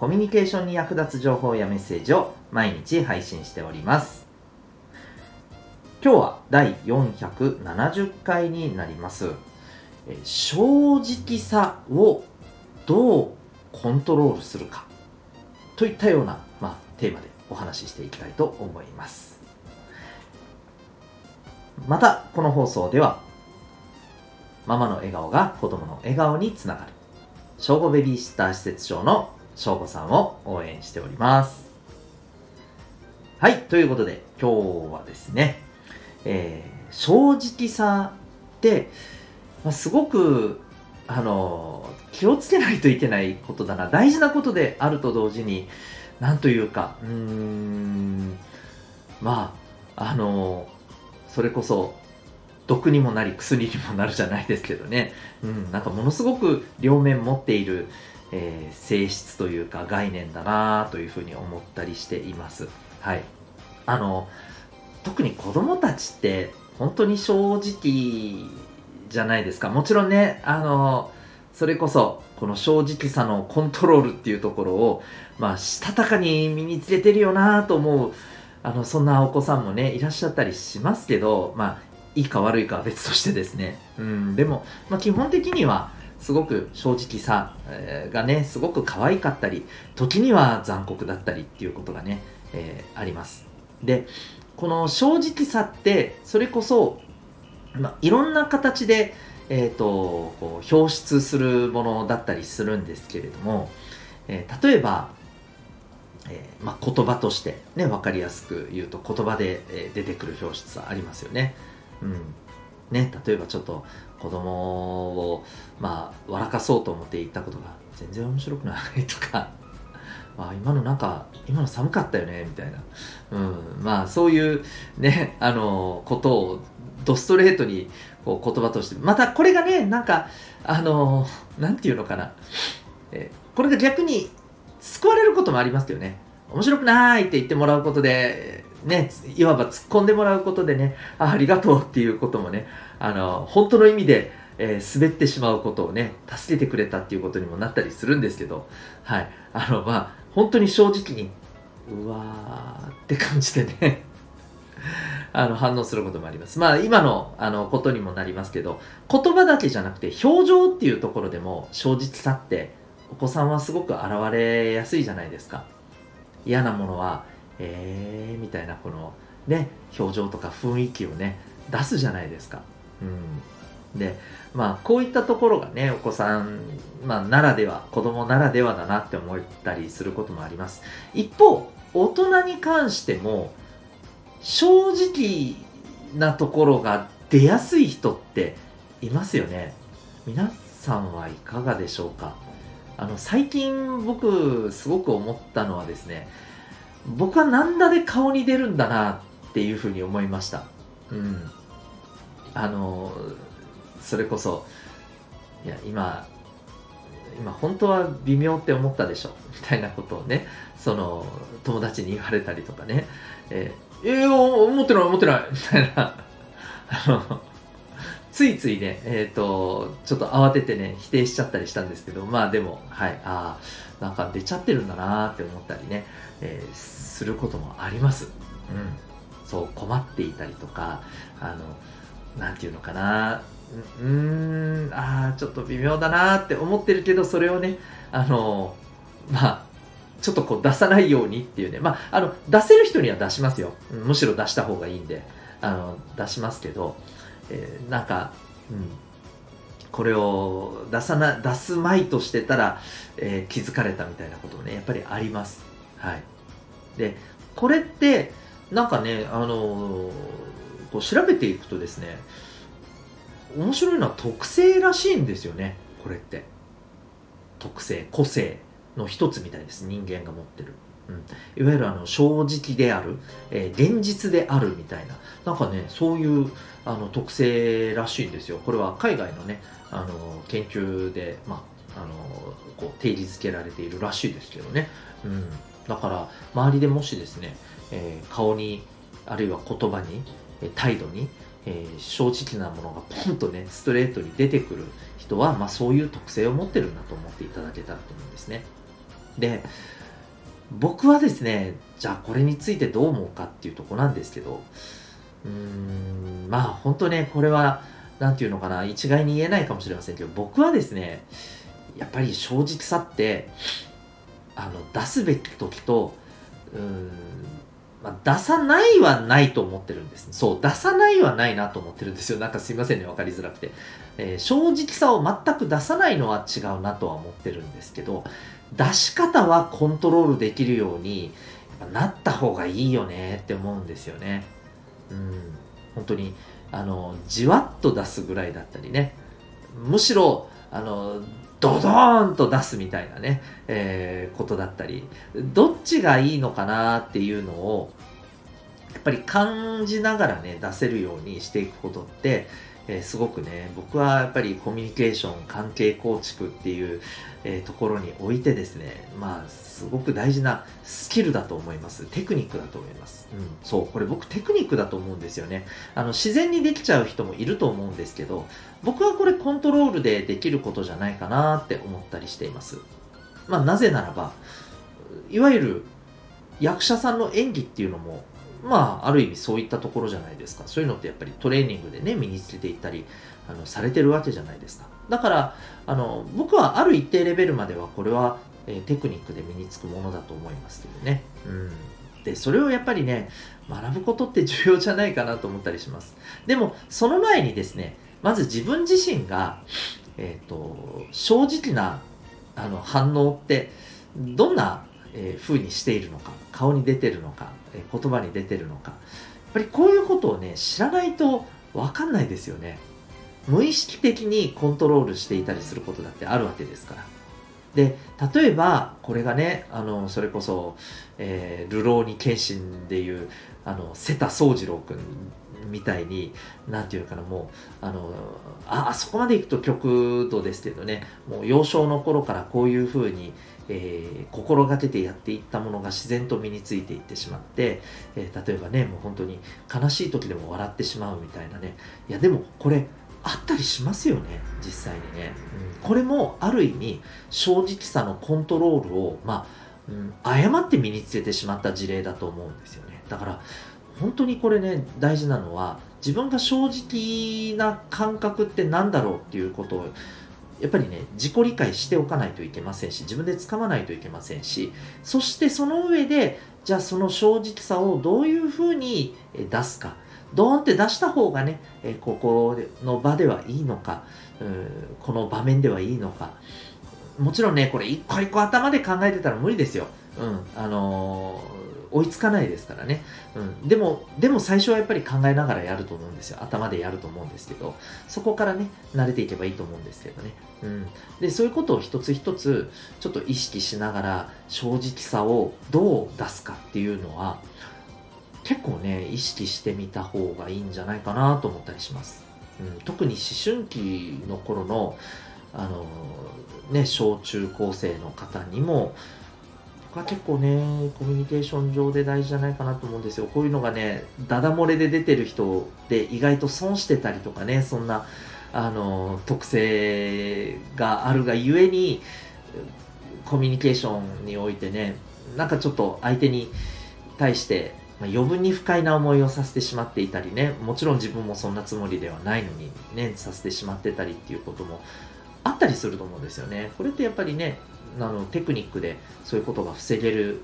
コミュニケーションに役立つ情報やメッセージを毎日配信しております。今日は第470回になります。正直さをどうコントロールするかといったような、まあ、テーマでお話ししていきたいと思います。また、この放送では、ママの笑顔が子供の笑顔につながる、正午ベビーシッター施設長の翔吾さんを応援しております。はい、ということで今日はですね、えー、正直さって、まあ、すごくあの気をつけないといけないことだな大事なことであると同時になんというかうーんまああのそれこそ毒にもなり薬にもなるじゃないですけどね、うん、なんかものすごく両面持っているえー、性質というか概念だなというふうに思ったりしています。はい。あの、特に子供たちって本当に正直じゃないですか。もちろんね、あの、それこそこの正直さのコントロールっていうところを、まあ、したたかに身につけてるよなと思う、あの、そんなお子さんもね、いらっしゃったりしますけど、まあ、いいか悪いかは別としてですね。うん、でも、まあ、基本的には、すごく正直さがね、すごく可愛かったり、時には残酷だったりっていうことがね、えー、あります。で、この正直さって、それこそ、まあ、いろんな形で、えっ、ー、と、こう表出するものだったりするんですけれども、えー、例えば、えーまあ、言葉としてね、わかりやすく言うと言葉で、え出てくる表出ありますよね。うん。ね、例えばちょっと子供をまあ笑かそうと思って言ったことが全然面白くないとか あ今のなんか今の寒かったよねみたいな、うん、まあそういうねあのことをドストレートにこう言葉としてまたこれがねなんかあのなんていうのかな、えこれが逆に救われることもありますよね。面白くないって言ってもらうことでね、いわば突っ込んでもらうことでね、あありがとうっていうこともね、あの、本当の意味で、えー、滑ってしまうことをね、助けてくれたっていうことにもなったりするんですけど、はい。あの、まあ、本当に正直に、うわーって感じでね あの、反応することもあります。まあ、今の、あの、ことにもなりますけど、言葉だけじゃなくて、表情っていうところでも正直さって、お子さんはすごく現れやすいじゃないですか。嫌なものは、えー、みたいなこのね表情とか雰囲気をね出すじゃないですか。うん、でまあこういったところがねお子さん、まあ、ならでは子供ならではだなって思ったりすることもあります。一方大人に関しても正直なところが出やすい人っていますよね。皆さんはいかがでしょうか？あの最近僕すごく思ったのはですね僕はなんだで顔に出るんだなっていうふうに思いました。うん。あの、それこそ、いや、今、今本当は微妙って思ったでしょみたいなことをね、その、友達に言われたりとかね、えー、えー、思ってない思ってないみたいな、あの、ついついね、えっ、ー、と、ちょっと慌ててね、否定しちゃったりしたんですけど、まあでも、はい、ああ、なんか出ちゃってるんだなって思ったりね、えー、することもあります。うん。そう、困っていたりとか、あの、なんていうのかな、うーん、ああ、ちょっと微妙だなって思ってるけど、それをね、あの、まあ、ちょっとこう出さないようにっていうね、まあ、あの、出せる人には出しますよ。むしろ出した方がいいんで、あの、出しますけど、えー、なんか、うん、これを出さな、出すまいとしてたら、えー、気づかれたみたいなこともね、やっぱりあります。はい。で、これって、なんかね、あのー、こう調べていくとですね、面白いのは特性らしいんですよね、これって。特性、個性。の一つみたいです人間が持ってる、うん、いわゆるあの正直である、えー、現実であるみたいな。なんかねそういうあの特性らしいんですよ。これは海外のねあの研究で、まあ、あのこう定義づけられているらしいですけどね、うん、だから周りでもしですね、えー、顔にあるいは言葉に態度に、えー、正直なものがポンとねストレートに出てくる人は、まあ、そういう特性を持ってるんだと思っていただけたらと思うんですね。で僕はですねじゃあこれについてどう思うかっていうとこなんですけどうーんまあ本当ねこれは何て言うのかな一概に言えないかもしれませんけど僕はですねやっぱり正直さってあの出すべき時とうーんまあ、出さないはないと思ってるんです。そう、出さないはないなと思ってるんですよ。なんかすいませんね、分かりづらくて。えー、正直さを全く出さないのは違うなとは思ってるんですけど、出し方はコントロールできるようになった方がいいよねって思うんですよね。うん、本当に、あの、じわっと出すぐらいだったりね。むしろ、あの、ドドーンと出すみたいなね、えー、ことだったり、どっちがいいのかなっていうのを、やっぱり感じながらね、出せるようにしていくことって、えー、すごくね、僕はやっぱりコミュニケーション、関係構築っていう、えー、ところにおいてですね、まあ、すごく大事なスキルだと思います。テクニックだと思います。うん、そう、これ僕テクニックだと思うんですよね。あの、自然にできちゃう人もいると思うんですけど、僕はこれコントロールでできることじゃないかなって思ったりしています。まあ、なぜならば、いわゆる役者さんの演技っていうのもまあ、ある意味そういったところじゃないですか。そういうのってやっぱりトレーニングでね、身につけていったり、あの、されてるわけじゃないですか。だから、あの、僕はある一定レベルまではこれは、えー、テクニックで身につくものだと思いますけどね。うん。で、それをやっぱりね、学ぶことって重要じゃないかなと思ったりします。でも、その前にですね、まず自分自身が、えっ、ー、と、正直なあの反応って、どんなえー、風にしているのか顔に出てるのか、え、言葉に出てるのか。やっぱりこういうことをね知らないと分かんないですよね。無意識的にコントロールしていたりすることだってあるわけですから。で例えばこれがねあのそれこそ、え、流浪に謙信でいうあの瀬田宗次郎君みたいに何て言うのかなもうあのああそこまでいくと極度ですけどねもう幼少の頃からこういうふうに、えー、心がけてやっていったものが自然と身についていってしまって、えー、例えばねもう本当に悲しい時でも笑ってしまうみたいなね。いやでもこれあったりしますよね実際にね、うん、これもある意味正直さのコントロールをまあうん、誤って身につけてしまった事例だと思うんですよね。だから本当にこれね大事なのは自分が正直な感覚って何だろうっていうことをやっぱりね、自己理解しておかないといけませんし、自分で掴まないといけませんし、そしてその上で、じゃあその正直さをどういうふうに出すか。ドーンって出した方がね、ここの場ではいいのか、この場面ではいいのか。もちろんね、これ一個一個頭で考えてたら無理ですよ。うん。あのー追いつかないですからね、うん、でもでも最初はやっぱり考えながらやると思うんですよ。頭でやると思うんですけどそこからね慣れていけばいいと思うんですけどね、うん、でそういうことを一つ一つちょっと意識しながら正直さをどう出すかっていうのは結構ね意識してみた方がいいんじゃないかなと思ったりします、うん、特に思春期の頃のあのね小中高生の方にもが結構ね、コミュニケーション上で大事じゃないかなと思うんですよ。こういうのがね、ダダ漏れで出てる人で意外と損してたりとかね、そんな、あの、特性があるがゆえに、コミュニケーションにおいてね、なんかちょっと相手に対して、ま余分に不快な思いをさせてしまっていたりね、もちろん自分もそんなつもりではないのにね、させてしまってたりっていうこともあったりすると思うんですよね。これってやっぱりね、あのテクニックでそういうことが防げる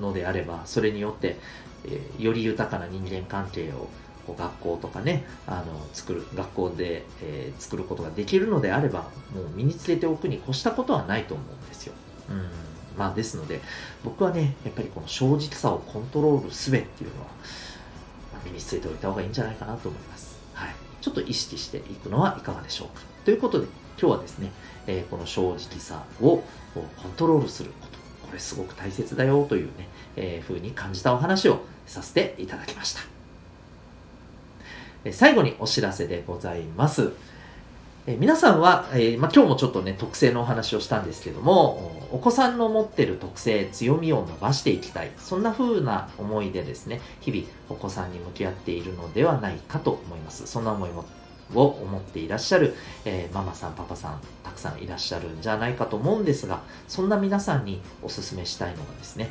のであればそれによって、えー、より豊かな人間関係をこう学校とかねあの作る学校で、えー、作ることができるのであればもう身につけておくに越したことはないと思うんですよ。うんまあ、ですので僕はねやっぱりこの正直さをコントロールすべっていうのは、まあ、身につけておいた方がいいんじゃないかなと思います。はい、ちょっと意識していくのはいかがでしょうか。ということで今日はですね、えー、この正直さをコントロールすること。これすごく大切だよというね、えー、風に感じたお話をさせていただきました。最後にお知らせでございます。え皆さんは、えー、ま、今日もちょっとね、特性のお話をしたんですけども、お子さんの持ってる特性、強みを伸ばしていきたい。そんな風な思いでですね、日々お子さんに向き合っているのではないかと思います。そんな思いもを思っていらっしゃる、えー、ママさん、パパさん、たくさんいらっしゃるんじゃないかと思うんですが、そんな皆さんにお勧めしたいのがですね、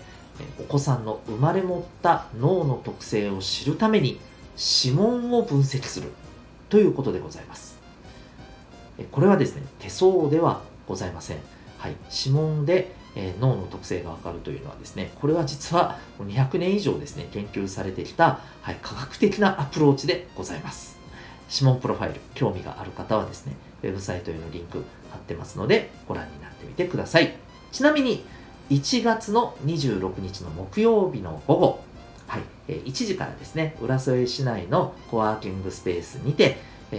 お子さんの生まれ持った脳の特性を知るために指紋を分析するということでございます。これはですね、手相ではございません。はい、指紋で、えー、脳の特性がわかるというのはですね、これは実は200年以上ですね、研究されてきた、はい、科学的なアプローチでございます。指紋プロファイル、興味がある方はですね、ウェブサイトへのリンク貼ってますので、ご覧になってみてください。ちなみに、1月の26日の木曜日の午後、はい、1時からですね、浦添市内のコワーキングスペースにて、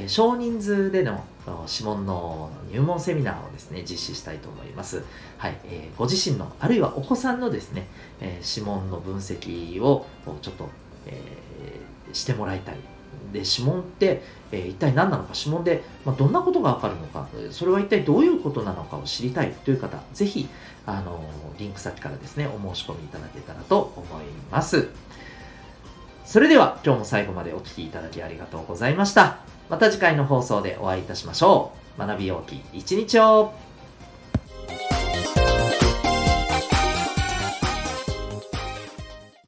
少人数での指紋の入門セミナーをですね、実施したいと思います。はい、えー、ご自身の、あるいはお子さんのですね、えー、指紋の分析をちょっと、えー、してもらいたい。で、指紋って、えー、一体何なのか、指紋で、まあ、どんなことがわかるのか、それは一体どういうことなのかを知りたいという方、ぜひ、あの、リンク先からですね、お申し込みいただけたらと思います。それでは、今日も最後までお聴きいただきありがとうございました。また次回の放送でお会いいたしましょう。学びようき一日を